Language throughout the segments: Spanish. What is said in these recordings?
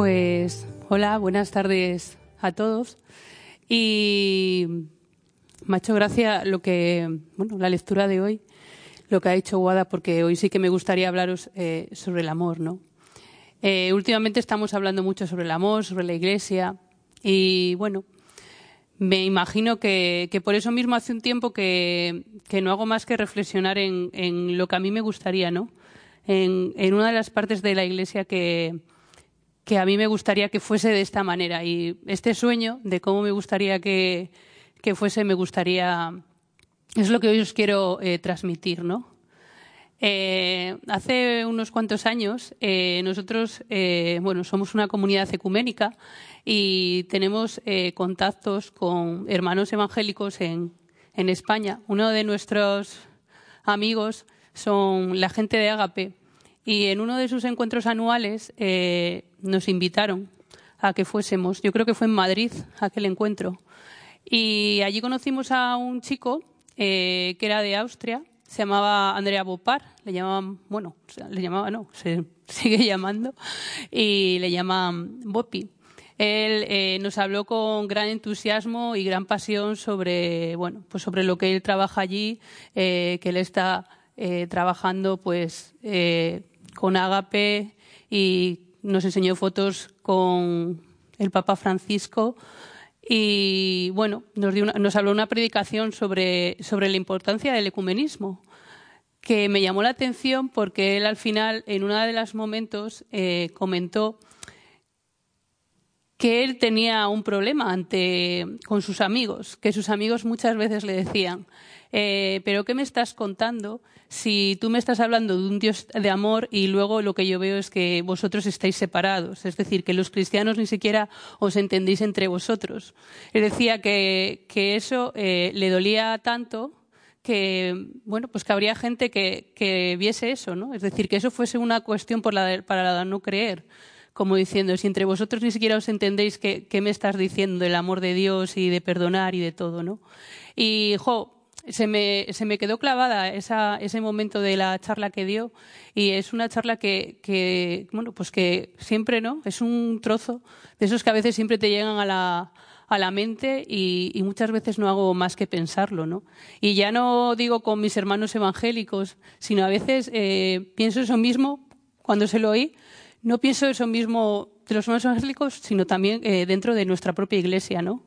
Pues hola, buenas tardes a todos. Y me ha hecho lo que, bueno, la lectura de hoy, lo que ha dicho Guada, porque hoy sí que me gustaría hablaros eh, sobre el amor, ¿no? Eh, últimamente estamos hablando mucho sobre el amor, sobre la Iglesia, y bueno, me imagino que, que por eso mismo hace un tiempo que, que, no hago más que reflexionar en, en, lo que a mí me gustaría, ¿no? En, en una de las partes de la Iglesia que, que a mí me gustaría que fuese de esta manera. Y este sueño de cómo me gustaría que, que fuese, me gustaría. Es lo que hoy os quiero eh, transmitir, ¿no? Eh, hace unos cuantos años, eh, nosotros, bueno, somos una comunidad ecuménica y tenemos contactos con hermanos evangélicos en, en España. Uno de nuestros amigos son la gente de Agape y en uno de sus encuentros anuales nos invitaron a que fuésemos. Yo creo que fue en Madrid aquel encuentro. Y allí conocimos a un chico eh, que era de Austria, se llamaba Andrea Bopar, le llamaban, bueno, le llamaba, no, se sigue llamando, y le llaman Bopi. Él eh, nos habló con gran entusiasmo y gran pasión sobre, bueno, pues sobre lo que él trabaja allí, eh, que él está trabajando, pues, con Agape y nos enseñó fotos con el Papa Francisco y bueno, nos, dio una, nos habló una predicación sobre, sobre la importancia del ecumenismo, que me llamó la atención porque él al final, en uno de los momentos, eh, comentó que él tenía un problema ante, con sus amigos, que sus amigos muchas veces le decían, eh, pero ¿qué me estás contando si tú me estás hablando de un Dios de amor y luego lo que yo veo es que vosotros estáis separados? Es decir, que los cristianos ni siquiera os entendéis entre vosotros. Él decía que, eso eh, le dolía tanto que bueno pues que habría gente que, viese eso, ¿no? Es decir, que eso fuese una cuestión por la, para no creer como diciendo, si entre vosotros ni siquiera os entendéis qué me estás diciendo del amor de Dios y de perdonar y de todo, ¿no? Y, jo, se me, se me quedó clavada esa, ese momento de la charla que dio y es una charla que, que, bueno, pues que siempre, ¿no? Es un trozo de esos que a veces siempre te llegan a la, a la mente y, y, muchas veces no hago más que pensarlo, ¿no? Y ya no digo con mis hermanos evangélicos, sino a veces eh, pienso eso mismo cuando se lo oí, no pienso eso mismo de los hermanos evangélicos, sino también eh, dentro de nuestra propia iglesia, ¿no?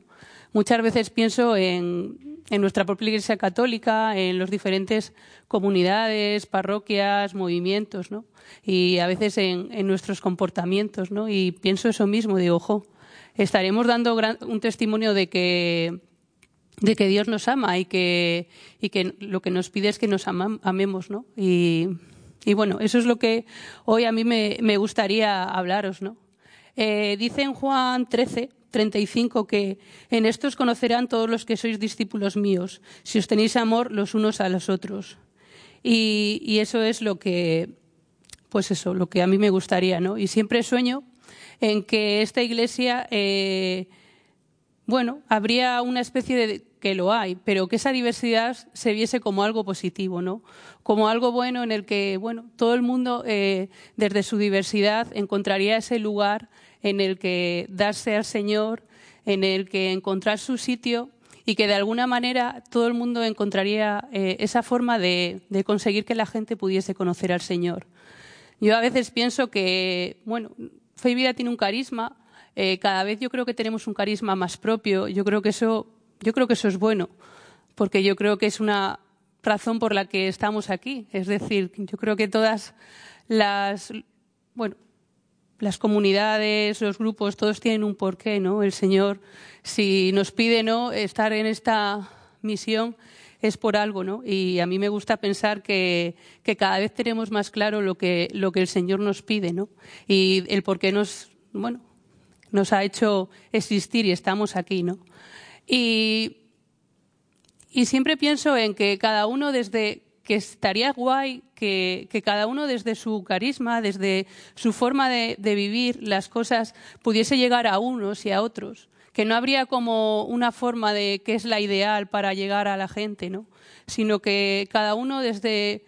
Muchas veces pienso en, en nuestra propia Iglesia Católica, en las diferentes comunidades, parroquias, movimientos, ¿no? Y a veces en, en nuestros comportamientos, ¿no? Y pienso eso mismo, digo, ojo, estaremos dando un testimonio de que de que Dios nos ama y que, y que lo que nos pide es que nos amemos, ¿no? Y, y, bueno, eso es lo que hoy a mí me, me gustaría hablaros, ¿no? Eh, dice en Juan 13, 35 que en estos conocerán todos los que sois discípulos míos, si os tenéis amor los unos a los otros. Y, eso es lo que, pues eso, lo que a mí me gustaría, ¿no? Y siempre sueño en que esta iglesia, eh, bueno, habría una especie de que lo hay, pero que esa diversidad se viese como algo positivo, ¿no? Como algo bueno en el que, bueno, todo el mundo eh, desde su diversidad encontraría ese lugar en el que darse al Señor, en el que encontrar su sitio y que de alguna manera todo el mundo encontraría eh, esa forma de, conseguir que la gente pudiese conocer al Señor. Yo a veces pienso que, bueno, Fe y Vida tiene un carisma, eh, cada vez yo creo que tenemos un carisma más propio, yo creo que eso, yo creo que eso es bueno, porque yo creo que es una razón por la que estamos aquí. Es decir, yo creo que todas las, bueno, las comunidades, los grupos, todos tienen un porqué, ¿no? El Señor, si nos pide, ¿no? Estar en esta misión es por algo, ¿no? Y a mí me gusta pensar que, que cada vez tenemos más claro lo que, lo que el Señor nos pide, ¿no? Y el por qué nos, bueno, nos ha hecho existir y estamos aquí, ¿no? Y, y siempre pienso en que cada uno desde que estaría guay que, que, cada uno desde su carisma, desde su forma de, vivir las cosas, pudiese llegar a unos y a otros. Que no habría como una forma de qué es la ideal para llegar a la gente, ¿no? Sino que cada uno desde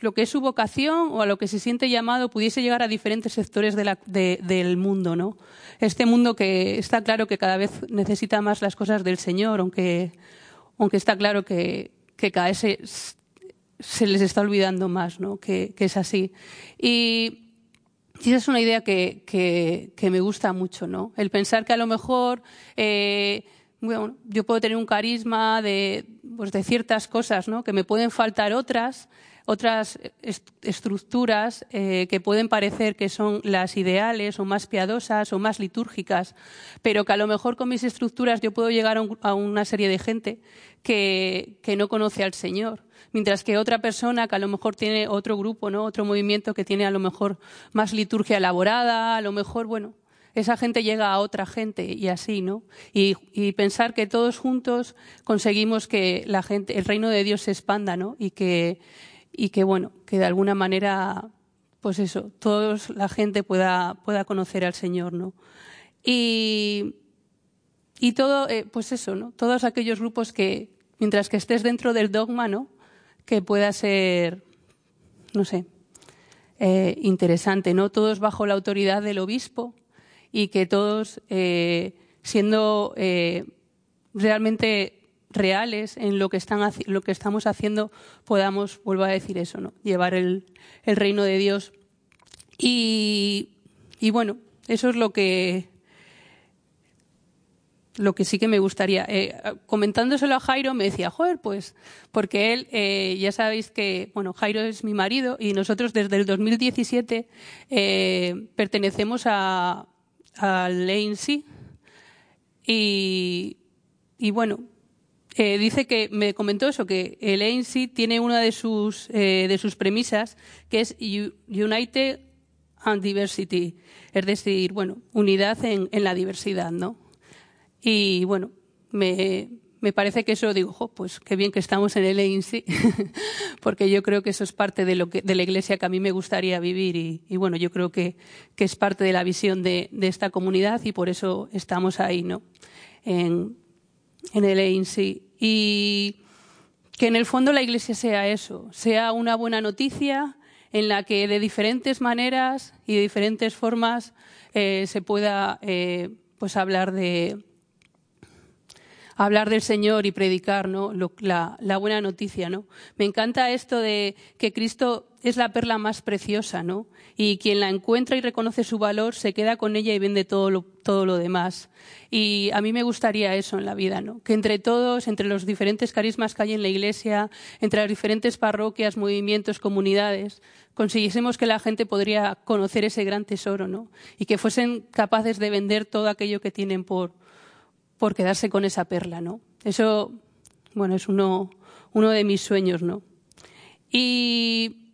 lo que es su vocación o a lo que se siente llamado pudiese llegar a diferentes sectores del mundo, ¿no? Este mundo que está claro que cada vez necesita más las cosas del Señor, aunque, aunque está claro que, que cada vez se, les está olvidando más, ¿no? Que, es así. Y, esa es una idea que, me gusta mucho, ¿no? El pensar que a lo mejor eh, yo puedo tener un carisma de, pues de ciertas cosas, ¿no? Que me pueden faltar otras, otras est estructuras eh, que pueden parecer que son las ideales o más piadosas o más litúrgicas, pero que a lo mejor con mis estructuras yo puedo llegar a, un, a una serie de gente que, que no conoce al Señor mientras que otra persona que a lo mejor tiene otro grupo, ¿no? otro movimiento que tiene a lo mejor más liturgia elaborada, a lo mejor, bueno, esa gente llega a otra gente y así, ¿no? Y, y, pensar que todos juntos conseguimos que la gente, el reino de Dios se expanda, ¿no? Y que, y que bueno, que de alguna manera, pues eso, todos la gente pueda, pueda conocer al Señor, ¿no? Y, y todo, eh, pues eso, ¿no? Todos aquellos grupos que, mientras que estés dentro del dogma, ¿no? que pueda ser, no sé, eh, interesante, ¿no? Todos bajo la autoridad del obispo y que todos eh, siendo realmente reales en lo que, estamos haciendo podamos, vuelvo a decir eso, ¿no? Llevar el, reino de Dios. Y, bueno, eso es lo que lo que sí que me gustaría. Eh, comentándoselo a Jairo, me decía, joder, pues, porque él, eh, ya sabéis que, bueno, Jairo es mi marido y nosotros desde el 2017 eh, pertenecemos a, al ANC y, y bueno, eh, dice que me comentó eso, que el ANC tiene una de sus, eh, de sus premisas que es United and Diversity, es decir, bueno, unidad en, en la diversidad, ¿no? Y bueno, me, me parece que eso digo, jo, pues qué bien que estamos en el EINSI, porque yo creo que eso es parte de, lo que, de la iglesia que a mí me gustaría vivir y, y bueno, yo creo que, que, es parte de la visión de, de, esta comunidad y por eso estamos ahí, ¿no? En, en el EINSI. Y que en el fondo la iglesia sea eso, sea una buena noticia en la que de diferentes maneras y de diferentes formas eh, se pueda eh, pues hablar de hablar del Señor y predicar ¿no? La, buena noticia. ¿no? Me encanta esto de que Cristo es la perla más preciosa, ¿no? Y quien la encuentra y reconoce su valor se queda con ella y vende todo lo, todo lo demás. Y a mí me gustaría eso en la vida, ¿no? Que entre todos, entre los diferentes carismas que hay en la Iglesia, entre las diferentes parroquias, movimientos, comunidades, consiguiésemos que la gente podría conocer ese gran tesoro, ¿no? Y que fuesen capaces de vender todo aquello que tienen por, por quedarse con esa perla, ¿no? Eso, bueno, es uno, uno de mis sueños, ¿no? Y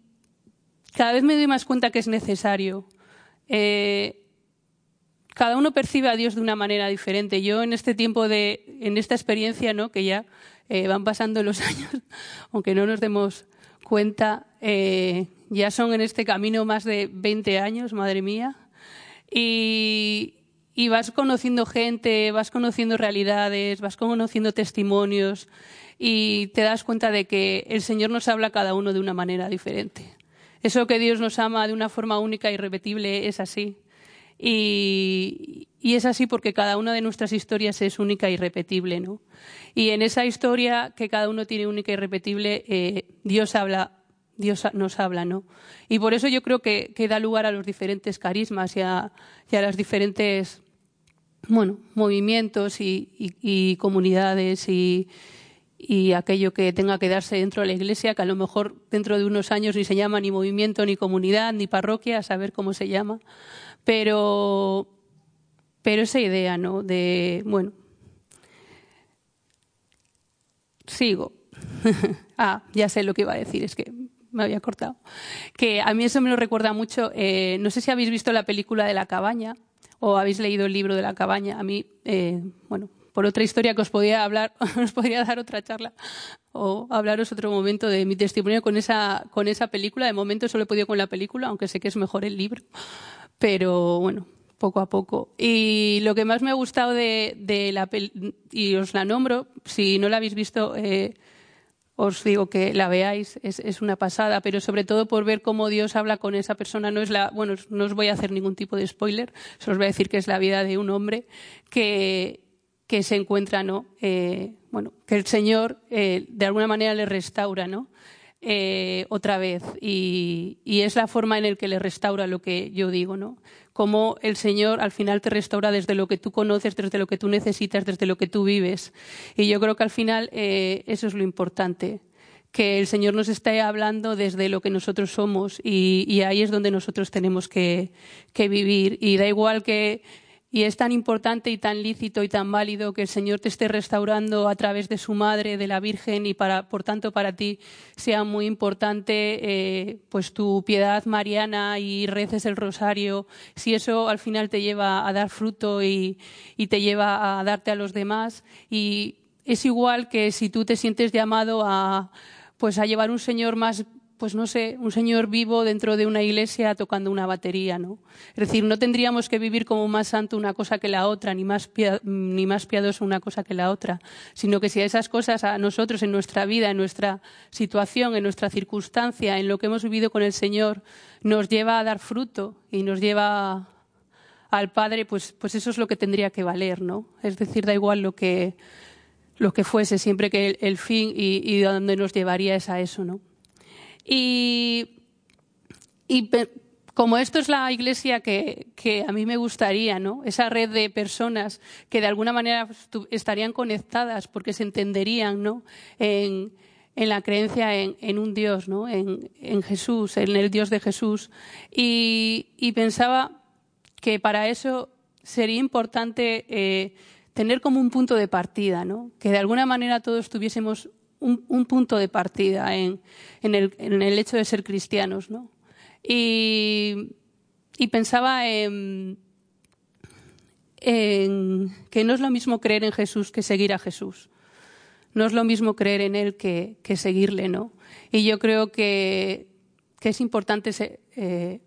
cada vez me doy más cuenta que es necesario. Eh, cada uno percibe a Dios de una manera diferente. Yo en este tiempo de, en esta experiencia, ¿no? Que ya eh, van pasando los años, aunque no nos demos cuenta, eh, ya son en este camino más de 20 años, madre mía. Y, y vas conociendo gente, vas conociendo realidades, vas conociendo testimonios y te das cuenta de que el Señor nos habla a cada uno de una manera diferente. Eso que Dios nos ama de una forma única y irrepetible es así. Y, y, es así porque cada una de nuestras historias es única e irrepetible, ¿no? Y en esa historia que cada uno tiene única y irrepetible, eh, Dios habla Dios nos habla, ¿no? Y por eso yo creo que, que da lugar a los diferentes carismas y a, y a las diferentes, bueno, movimientos y, y, y comunidades y, y aquello que tenga que darse dentro de la iglesia, que a lo mejor dentro de unos años ni se llama ni movimiento, ni comunidad, ni parroquia, a saber cómo se llama. Pero, pero esa idea, ¿no? De, bueno, sigo. ah, ya sé lo que iba a decir, es que me había cortado. Que a mí eso me lo recuerda mucho. Eh, no sé si habéis visto la película de la cabaña o habéis leído el libro de la cabaña. A mí, eh, bueno, por otra historia que os podría hablar, os podría dar otra charla o hablaros otro momento de mi testimonio con esa, con esa película. De momento solo he podido con la película, aunque sé que es mejor el libro. Pero bueno, poco a poco. Y lo que más me ha gustado de, de la y os la nombro, si no la habéis visto, eh, os digo que la veáis, es, es, una pasada, pero sobre todo por ver cómo Dios habla con esa persona. No es la, bueno, no os voy a hacer ningún tipo de spoiler, solo os voy a decir que es la vida de un hombre que, que se encuentra, ¿no? Eh, bueno, que el Señor eh, de alguna manera le restaura, ¿no? Eh, otra vez. Y, y, es la forma en la que le restaura lo que yo digo, ¿no? Cómo el Señor al final te restaura desde lo que tú conoces, desde lo que tú necesitas, desde lo que tú vives. Y yo creo que al final eso es lo importante que el Señor nos esté hablando desde lo que nosotros somos y, ahí es donde nosotros tenemos que, vivir. Y da igual que y es tan importante y tan lícito y tan válido que el Señor te esté restaurando a través de su madre, de la Virgen, y para, por tanto para ti sea muy importante eh, pues tu piedad mariana y reces el rosario, si eso al final te lleva a dar fruto y, y te lleva a darte a los demás. Y es igual que si tú te sientes llamado a pues a llevar un Señor más pues no sé, un señor vivo dentro de una iglesia tocando una batería, ¿no? Es decir, no tendríamos que vivir como más santo una cosa que la otra, ni más, ni más piadoso una cosa que la otra, sino que si a esas cosas a nosotros en nuestra vida, en nuestra situación, en nuestra circunstancia, en lo que hemos vivido con el Señor, nos lleva a dar fruto y nos lleva al Padre, pues, pues eso es lo que tendría que valer, ¿no? Es decir, da igual lo que, lo que fuese, siempre que el, fin y, y dónde nos llevaría es a eso, ¿no? Y, como esto es la iglesia que, a mí me gustaría, ¿no? Esa red de personas que de alguna manera estarían conectadas porque se entenderían, ¿no? En, la creencia en, un Dios, ¿no? En, Jesús, en el Dios de Jesús. Y, pensaba que para eso sería importante eh, tener como un punto de partida, ¿no? Que de alguna manera todos tuviésemos un, punto de partida en, el, hecho de ser cristianos. ¿no? Y, pensaba en, que no es lo mismo creer en Jesús que seguir a Jesús. No es lo mismo creer en Él que, seguirle, ¿no? Y yo creo que, es importante eh,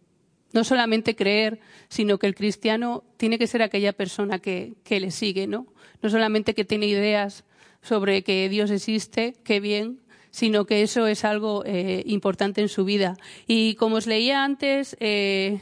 no solamente creer, sino que el cristiano tiene que ser aquella persona que, que le sigue, ¿no? No solamente que tiene ideas sobre que Dios existe, qué bien, sino que eso es algo eh, importante en su vida. Y como os leía antes, eh,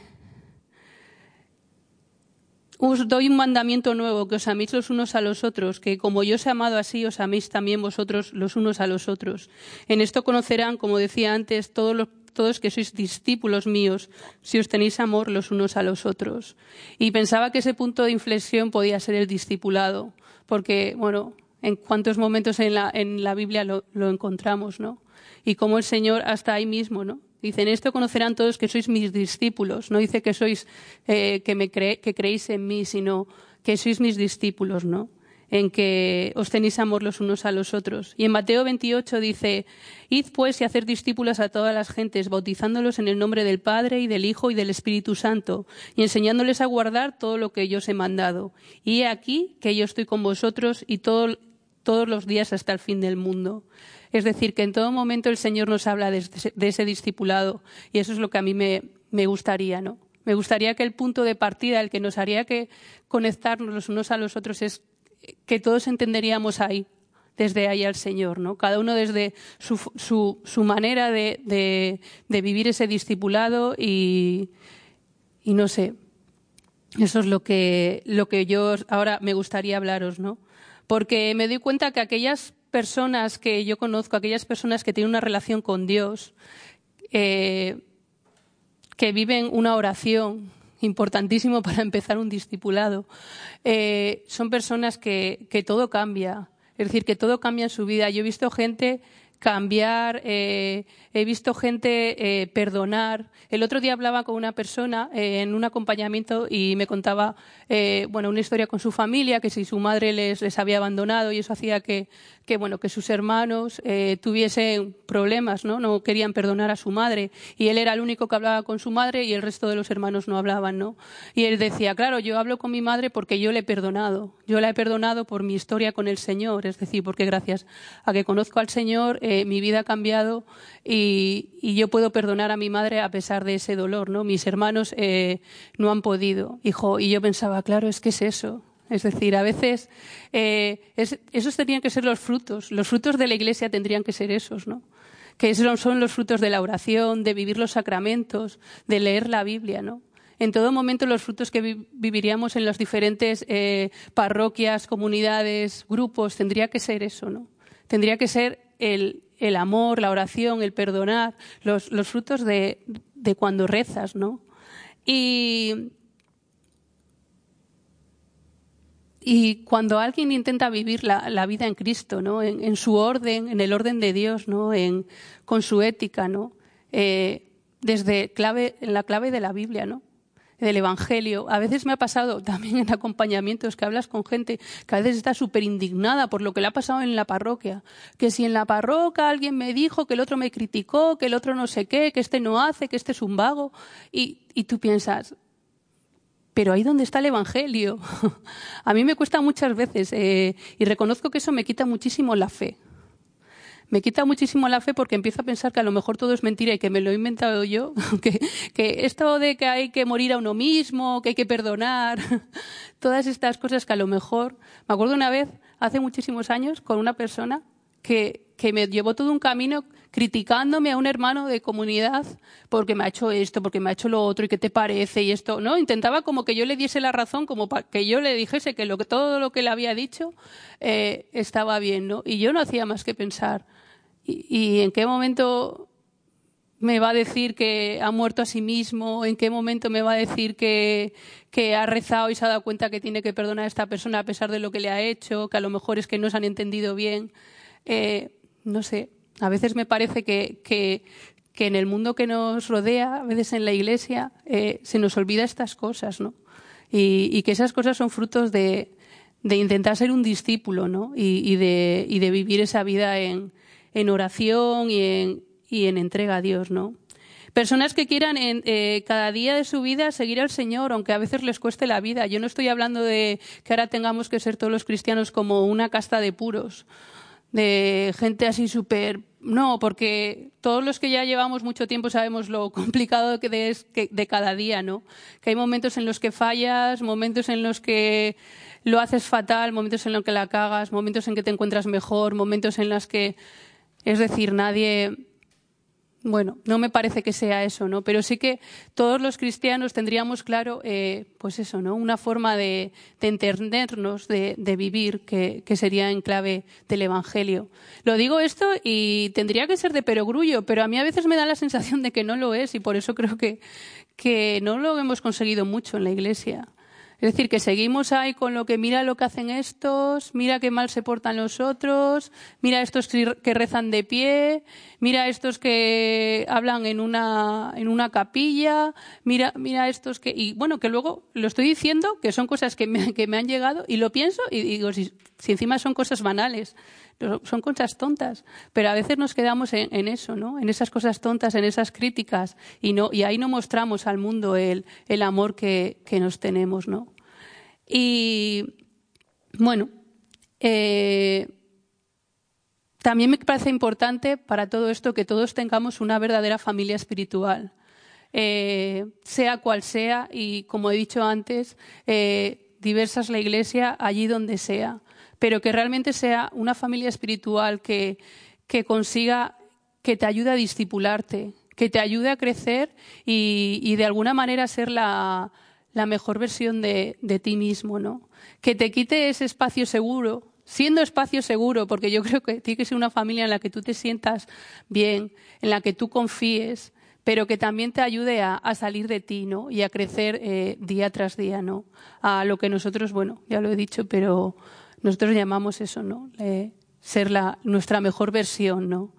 os doy un mandamiento nuevo, que os améis los unos a los otros, que como yo os he amado así, os améis también vosotros los unos a los otros. En esto conocerán, como decía antes, todos los todos que sois discípulos míos, si os tenéis amor los unos a los otros. Y pensaba que ese punto de inflexión podía ser el discipulado, porque, bueno, en cuántos momentos en la, en la Biblia lo, encontramos, ¿no? Y cómo el Señor hasta ahí mismo, ¿no? Dice, en esto conocerán todos que sois mis discípulos. No dice que sois, eh, que, me que creéis en mí, sino que sois mis discípulos, ¿no? En que os tenéis amor los unos a los otros. Y en Mateo 28 dice, id pues y hacer discípulos a todas las gentes, bautizándolos en el nombre del Padre y del Hijo y del Espíritu Santo, y enseñándoles a guardar todo lo que yo os he mandado. Y he aquí que yo estoy con vosotros y todo todos los días hasta el fin del mundo. Es decir, que en todo momento el Señor nos habla de, ese discipulado y eso es lo que a mí me, gustaría, ¿no? Me gustaría que el punto de partida, el que nos haría que conectarnos los unos a los otros es que todos entenderíamos ahí, desde ahí al Señor, ¿no? Cada uno desde su, su, manera de, vivir ese discipulado y, y no sé, eso es lo que, lo que yo ahora me gustaría hablaros, ¿no? Porque me doy cuenta que aquellas personas que yo conozco, aquellas personas que tienen una relación con Dios, eh, que viven una oración importantísimo para empezar un discipulado, eh, son personas que, todo cambia, es decir, que todo cambia en su vida. Yo he visto gente cambiar, eh, he visto gente perdonar. El otro día hablaba con una persona en un acompañamiento y me contaba bueno, una historia con su familia, que si su madre les, les había abandonado y eso hacía que, que, bueno, que sus hermanos tuviesen problemas, ¿no? no querían perdonar a su madre y él era el único que hablaba con su madre y el resto de los hermanos no hablaban. ¿no? Y él decía, claro, yo hablo con mi madre porque yo le he perdonado. Yo la he perdonado por mi historia con el Señor, es decir, porque gracias a que conozco al Señor, mi vida ha cambiado y, yo puedo perdonar a mi madre a pesar de ese dolor, ¿no? Mis hermanos eh, no han podido, hijo, y yo pensaba, claro, es que es eso. Es decir, a veces eh, esos tendrían que ser los frutos, los frutos de la Iglesia tendrían que ser esos, ¿no? Que son los frutos de la oración, de vivir los sacramentos, de leer la Biblia, ¿no? en todo momento los frutos que viviríamos en las diferentes eh, parroquias, comunidades, grupos, tendría que ser eso, ¿no? Tendría que ser el, el amor, la oración, el perdonar, los, frutos de, cuando rezas, ¿no? Y, cuando alguien intenta vivir la, vida en Cristo, ¿no? En, su orden, en el orden de Dios, ¿no? En, con su ética, ¿no? Eh, desde clave, la clave de la Biblia, ¿no? del Evangelio. A veces me ha pasado también en acompañamientos que hablas con gente que a veces está súper indignada por lo que le ha pasado en la parroquia. Que si en la parroquia alguien me dijo que el otro me criticó, que el otro no sé qué, que este no hace, que este es un vago. Y, tú piensas, pero ahí donde está el Evangelio. a mí me cuesta muchas veces eh, y reconozco que eso me quita muchísimo la fe me quita muchísimo la fe porque empiezo a pensar que a lo mejor todo es mentira y que me lo he inventado yo, que, esto de que hay que morir a uno mismo, que hay que perdonar, todas estas cosas que a lo mejor, me acuerdo una vez, hace muchísimos años, con una persona que me llevó todo un camino criticándome a un hermano de comunidad porque me ha hecho esto, porque me ha hecho lo otro y qué te parece y esto, ¿no? Intentaba como que yo le diese la razón, como para que yo le dijese que, lo, que todo lo que le había dicho eh, estaba bien, ¿no? Y yo no hacía más que pensar, ¿Y, en qué momento me va a decir que ha muerto a sí mismo? ¿En qué momento me va a decir que, ha rezado y se ha dado cuenta que tiene que perdonar a esta persona a pesar de lo que le ha hecho? Que a lo mejor es que no se han entendido bien. Eh, no sé, a veces me parece que, que, que, en el mundo que nos rodea, a veces en la iglesia, eh, se nos olvida estas cosas, ¿no? Y, y, que esas cosas son frutos de, de intentar ser un discípulo, ¿no? Y, y, de, y de vivir esa vida en, en oración y en, y en entrega a Dios, ¿no? Personas que quieran en, eh, cada día de su vida seguir al Señor, aunque a veces les cueste la vida. Yo no estoy hablando de que ahora tengamos que ser todos los cristianos como una casta de puros, de gente así súper. No, porque todos los que ya llevamos mucho tiempo sabemos lo complicado que es de cada día, ¿no? Que hay momentos en los que fallas, momentos en los que lo haces fatal, momentos en los que la cagas, momentos en que te encuentras mejor, momentos en los que es decir, nadie. Bueno, no me parece que sea eso, ¿no? Pero sí que todos los cristianos tendríamos claro, eh, pues eso, ¿no? Una forma de, entendernos, de, vivir, que, sería en clave del Evangelio. Lo digo esto y tendría que ser de perogrullo, pero a mí a veces me da la sensación de que no lo es y por eso creo que, que no lo hemos conseguido mucho en la Iglesia. Es decir, que seguimos ahí con lo que mira lo que hacen estos, mira qué mal se portan los otros, mira estos que rezan de pie, mira estos que hablan en una, en una capilla, mira, mira estos que, y bueno, que luego lo estoy diciendo, que son cosas que me, que me han llegado y lo pienso y digo, si, encima son cosas banales, son cosas tontas, pero a veces nos quedamos en, eso, ¿no? En esas cosas tontas, en esas críticas y no y ahí no mostramos al mundo el, el amor que, que nos tenemos, ¿no? Y bueno, eh, también me parece importante para todo esto que todos tengamos una verdadera familia espiritual, eh, sea cual sea, y como he dicho antes, eh, diversas la iglesia allí donde sea, pero que realmente sea una familia espiritual que, consiga, que te ayude a discipularte, que te ayude a crecer y, de alguna manera ser la, la mejor versión de, ti mismo, ¿no? Que te quite ese espacio seguro, siendo espacio seguro, porque yo creo que tiene que ser una familia en la que tú te sientas bien, en la que tú confíes, pero que también te ayude a, salir de ti, ¿no? Y a crecer eh, día tras día, ¿no? A lo que nosotros, bueno, ya lo he dicho, pero nosotros llamamos eso, ¿no? ser la, nuestra mejor versión, ¿no?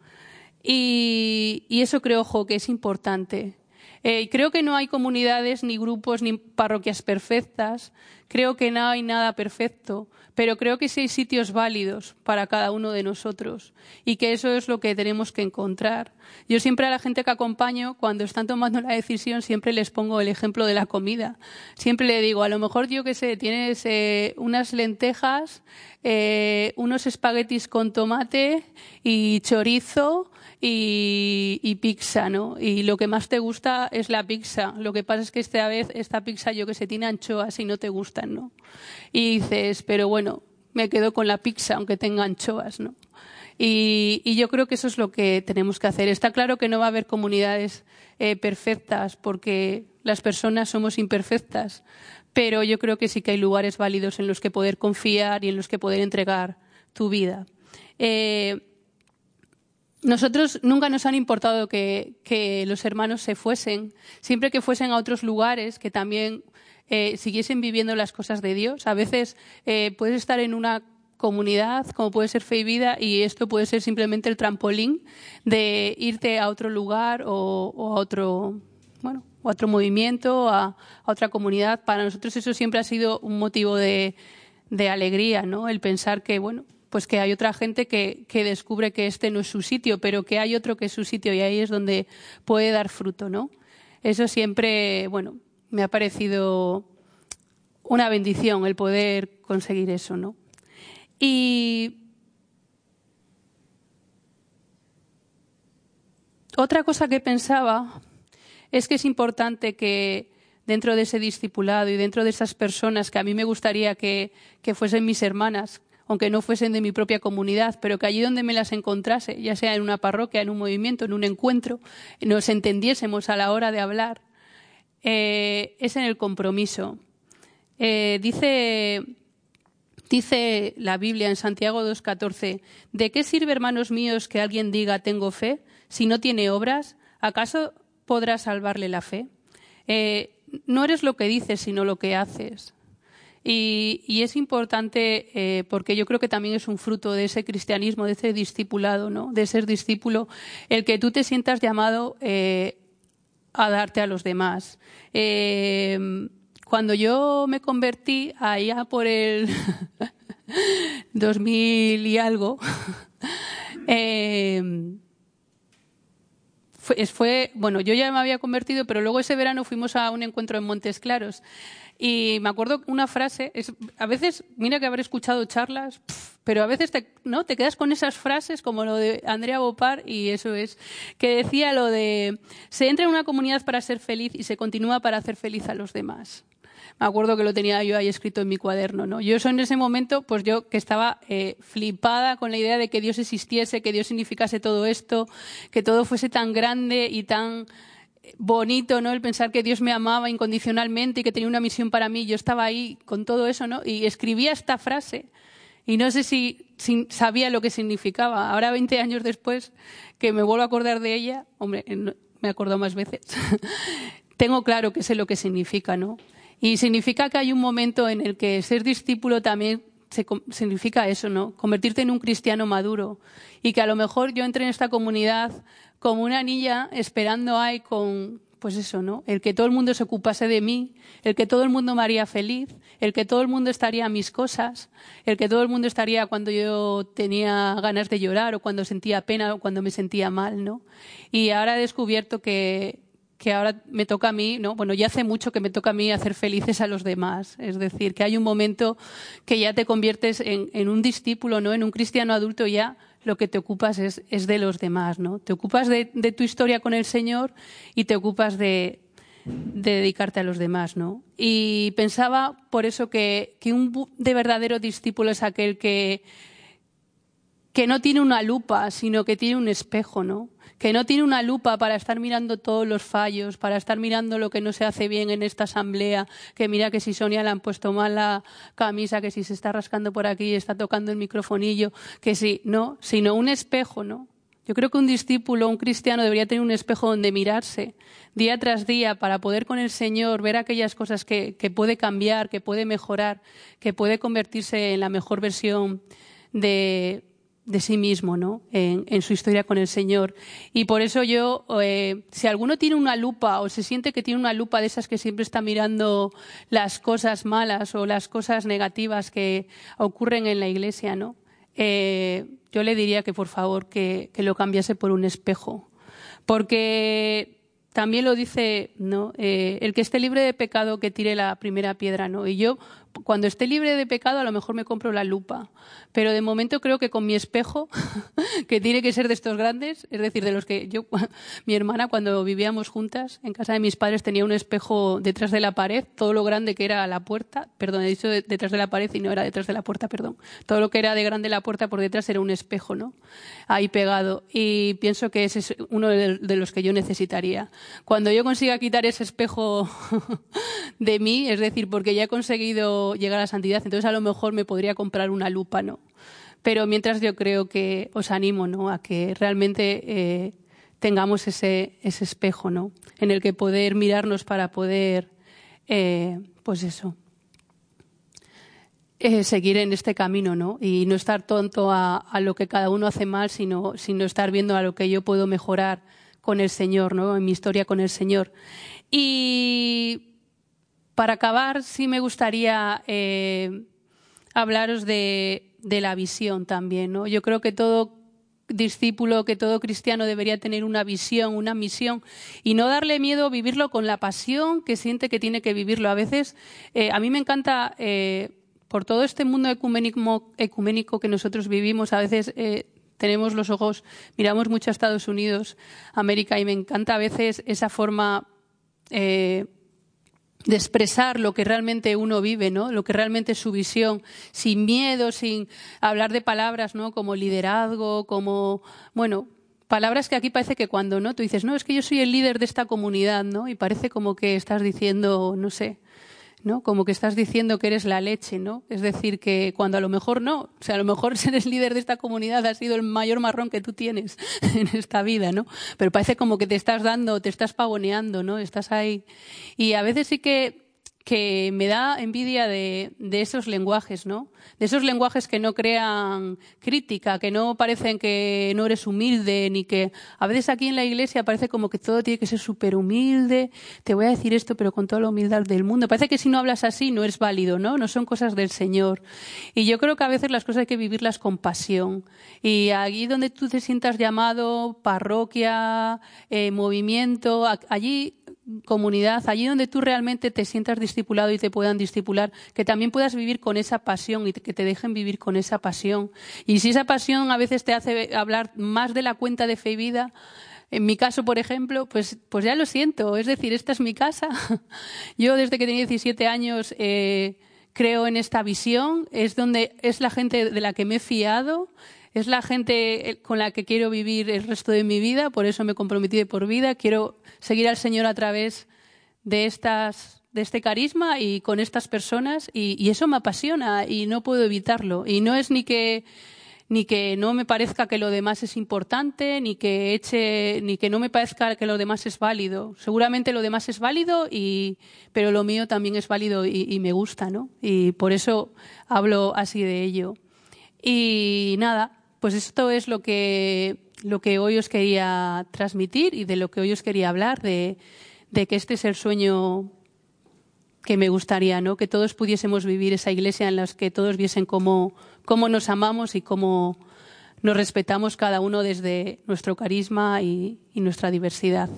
Y, eso creo, ojo, que es importante. Eh, creo que no hay comunidades, ni grupos, ni parroquias perfectas. Creo que no hay nada perfecto, pero creo que sí hay sitios válidos para cada uno de nosotros y que eso es lo que tenemos que encontrar. Yo siempre a la gente que acompaño, cuando están tomando la decisión, siempre les pongo el ejemplo de la comida. Siempre le digo, a lo mejor yo que sé, tienes eh, unas lentejas, eh, unos espaguetis con tomate y chorizo y, pizza, ¿no? Y lo que más te gusta es la pizza. Lo que pasa es que esta vez esta pizza yo que sé tiene anchoas y no te ¿no? Y dices, pero bueno, me quedo con la pizza aunque tenga anchoas, ¿no? Y, yo creo que eso es lo que tenemos que hacer. Está claro que no va a haber comunidades eh, perfectas porque las personas somos imperfectas, pero yo creo que sí que hay lugares válidos en los que poder confiar y en los que poder entregar tu vida. Eh, nosotros nunca nos han importado que, los hermanos se fuesen, siempre que fuesen a otros lugares, que también eh, siguiesen viviendo las cosas de Dios. A veces eh, puedes estar en una comunidad, como puede ser Fe y Vida, y esto puede ser simplemente el trampolín de irte a otro lugar o, a otro, bueno, otro movimiento, a, otra comunidad. Para nosotros eso siempre ha sido un motivo de, de alegría, ¿no? El pensar que, bueno, pues que hay otra gente que, descubre que este no es su sitio, pero que hay otro que es su sitio y ahí es donde puede dar fruto, ¿no? Eso siempre, bueno, me ha parecido una bendición el poder conseguir eso, ¿no? Y otra cosa que pensaba es que es importante que dentro de ese discipulado y dentro de esas personas que a mí me gustaría que fuesen mis hermanas, aunque no fuesen de mi propia comunidad, pero que allí donde me las encontrase, ya sea en una parroquia, en un movimiento, en un encuentro, nos entendiésemos a la hora de hablar, eh, es en el compromiso. Eh, dice, dice la Biblia en Santiago 2.14, ¿de qué sirve, hermanos míos, que alguien diga tengo fe si no tiene obras? ¿Acaso podrá salvarle la fe? Eh, no eres lo que dices, sino lo que haces. Y, es importante porque yo creo que también es un fruto de ese cristianismo, de ese discipulado, ¿no? de ser discípulo, el que tú te sientas llamado a darte a los demás. Eh, cuando yo me convertí allá por el 2000 y algo, fue, bueno, yo ya me había convertido, pero luego ese verano fuimos a un encuentro en Montes Claros y me acuerdo una frase, es, a veces, mira que habré escuchado charlas, pero a veces ¿no? te quedas con esas frases como lo de Andrea Bopar y eso es, que decía lo de, se entra en una comunidad para ser feliz y se continúa para hacer feliz a los demás. Me acuerdo que lo tenía yo ahí escrito en mi cuaderno, ¿no? Yo eso en ese momento, pues yo que estaba eh, flipada con la idea de que Dios existiese, que Dios significase todo esto, que todo fuese tan grande y tan bonito, ¿no? El pensar que Dios me amaba incondicionalmente y que tenía una misión para mí. Yo estaba ahí con todo eso, ¿no? Y escribía esta frase y no sé si, sabía lo que significaba. Ahora, 20 años después, que me vuelvo a acordar de ella, hombre, me acuerdo más veces, tengo claro que sé lo que significa, ¿no? Y significa que hay un momento en el que ser discípulo también significa eso, ¿no? Convertirte en un cristiano maduro. Y que a lo mejor yo entré en esta comunidad como una niña esperando ahí con, pues eso, ¿no? El que todo el mundo se ocupase de mí, el que todo el mundo me haría feliz, el que todo el mundo estaría a mis cosas, el que todo el mundo estaría cuando yo tenía ganas de llorar o cuando sentía pena o cuando me sentía mal, ¿no? Y ahora he descubierto que, que ahora me toca a mí, ¿no? Bueno, ya hace mucho que me toca a mí hacer felices a los demás. Es decir, que hay un momento que ya te conviertes en, un discípulo, ¿no? En un cristiano adulto ya lo que te ocupas es, de los demás, ¿no? Te ocupas de, tu historia con el Señor y te ocupas de, dedicarte a los demás, ¿no? Y pensaba por eso que, que, un de verdadero discípulo es aquel que, que no tiene una lupa, sino que tiene un espejo, ¿no? que no tiene una lupa para estar mirando todos los fallos, para estar mirando lo que no se hace bien en esta asamblea, que mira que si Sonia le han puesto mal la camisa, que si se está rascando por aquí está tocando el microfonillo, que si, no, sino un espejo, ¿no? Yo creo que un discípulo, un cristiano debería tener un espejo donde mirarse día tras día para poder con el Señor ver aquellas cosas que, que puede cambiar, que puede mejorar, que puede convertirse en la mejor versión de, de sí mismo, ¿no? En, su historia con el Señor. Y por eso yo, eh, si alguno tiene una lupa o se siente que tiene una lupa de esas que siempre está mirando las cosas malas o las cosas negativas que ocurren en la iglesia, ¿no? Eh, yo le diría que por favor que, lo cambiase por un espejo. Porque también lo dice, ¿no? Eh, el que esté libre de pecado que tire la primera piedra, ¿no? Y yo cuando esté libre de pecado a lo mejor me compro la lupa, pero de momento creo que con mi espejo, que tiene que ser de estos grandes, es decir, de los que yo, mi hermana cuando vivíamos juntas en casa de mis padres tenía un espejo detrás de la pared, todo lo grande que era la puerta, perdón, he dicho detrás de la pared y no era detrás de la puerta, perdón, todo lo que era de grande la puerta por detrás era un espejo, ¿no? Ahí pegado. Y pienso que ese es uno de los que yo necesitaría. Cuando yo consiga quitar ese espejo de mí, es decir, porque ya he conseguido llegar a la santidad, entonces a lo mejor me podría comprar una lupa, ¿no? Pero mientras yo creo que os animo, ¿no? A que realmente eh, tengamos ese, ese espejo, ¿no? En el que poder mirarnos para poder, eh, pues eso, eh, seguir en este camino, ¿no? Y no estar tonto a, a, lo que cada uno hace mal, sino, sino estar viendo a lo que yo puedo mejorar con el Señor, ¿no? En mi historia con el Señor. Y para acabar, sí me gustaría eh, hablaros de, la visión también. Yo creo que todo discípulo, que todo cristiano debería tener una visión, una misión y no darle miedo vivirlo con la pasión que siente que tiene que vivirlo. A veces, eh, a mí me encanta, eh, por todo este mundo ecuménico, ecuménico, que nosotros vivimos, a veces tenemos los ojos, miramos mucho a Estados Unidos, América, y me encanta a veces esa forma de expresar lo que realmente uno vive, ¿no? Lo que realmente es su visión, sin miedo, sin hablar de palabras, ¿no? Como liderazgo, como, bueno, palabras que aquí parece que cuando, ¿no? Tú dices, no, es que yo soy el líder de esta comunidad, ¿no? Y parece como que estás diciendo, no sé, ¿no? Como que estás diciendo que eres la leche, ¿no? Es decir, que cuando a lo mejor no, o sea, a lo mejor ser el líder de esta comunidad ha sido el mayor marrón que tú tienes en esta vida, ¿no? Pero parece como que te estás dando, te estás pavoneando, ¿no? Estás ahí. Y a veces sí que que me da envidia de, esos lenguajes, ¿no? De esos lenguajes que no crean crítica, que no parecen que no eres humilde, ni que a veces aquí en la iglesia parece como que todo tiene que ser súper humilde. Te voy a decir esto, pero con toda la humildad del mundo. Parece que si no hablas así no es válido, ¿no? No son cosas del Señor. Y yo creo que a veces las cosas hay que vivirlas con pasión. Y allí donde tú te sientas llamado, parroquia, eh, movimiento, allí comunidad, allí donde tú realmente te sientas discipulado y te puedan discipular, que también puedas vivir con esa pasión y que te dejen vivir con esa pasión. Y si esa pasión a veces te hace hablar más de la cuenta de fe y vida, en mi caso, por ejemplo, pues, pues ya lo siento, es decir, esta es mi casa. Yo desde que tenía 17 años eh, creo en esta visión, es donde es la gente de la que me he fiado, es la gente eh, con la que quiero vivir el resto de mi vida, por eso me comprometí de por vida. Quiero seguir al Señor a través de estas de este carisma y con estas personas y, eso me apasiona y no puedo evitarlo. Y no es ni que ni que no me parezca que lo demás es importante ni que eche ni que no me parezca que lo demás es válido. Seguramente lo demás es válido y pero lo mío también es válido y, y me gusta no y por eso hablo así de ello. Y nada pues esto es lo que, lo que hoy os quería transmitir y de lo que hoy os quería hablar, de, que este es el sueño que me gustaría, ¿no? Que todos pudiésemos vivir esa iglesia en la que todos viesen cómo, cómo nos amamos y cómo nos respetamos cada uno desde nuestro carisma y nuestra diversidad.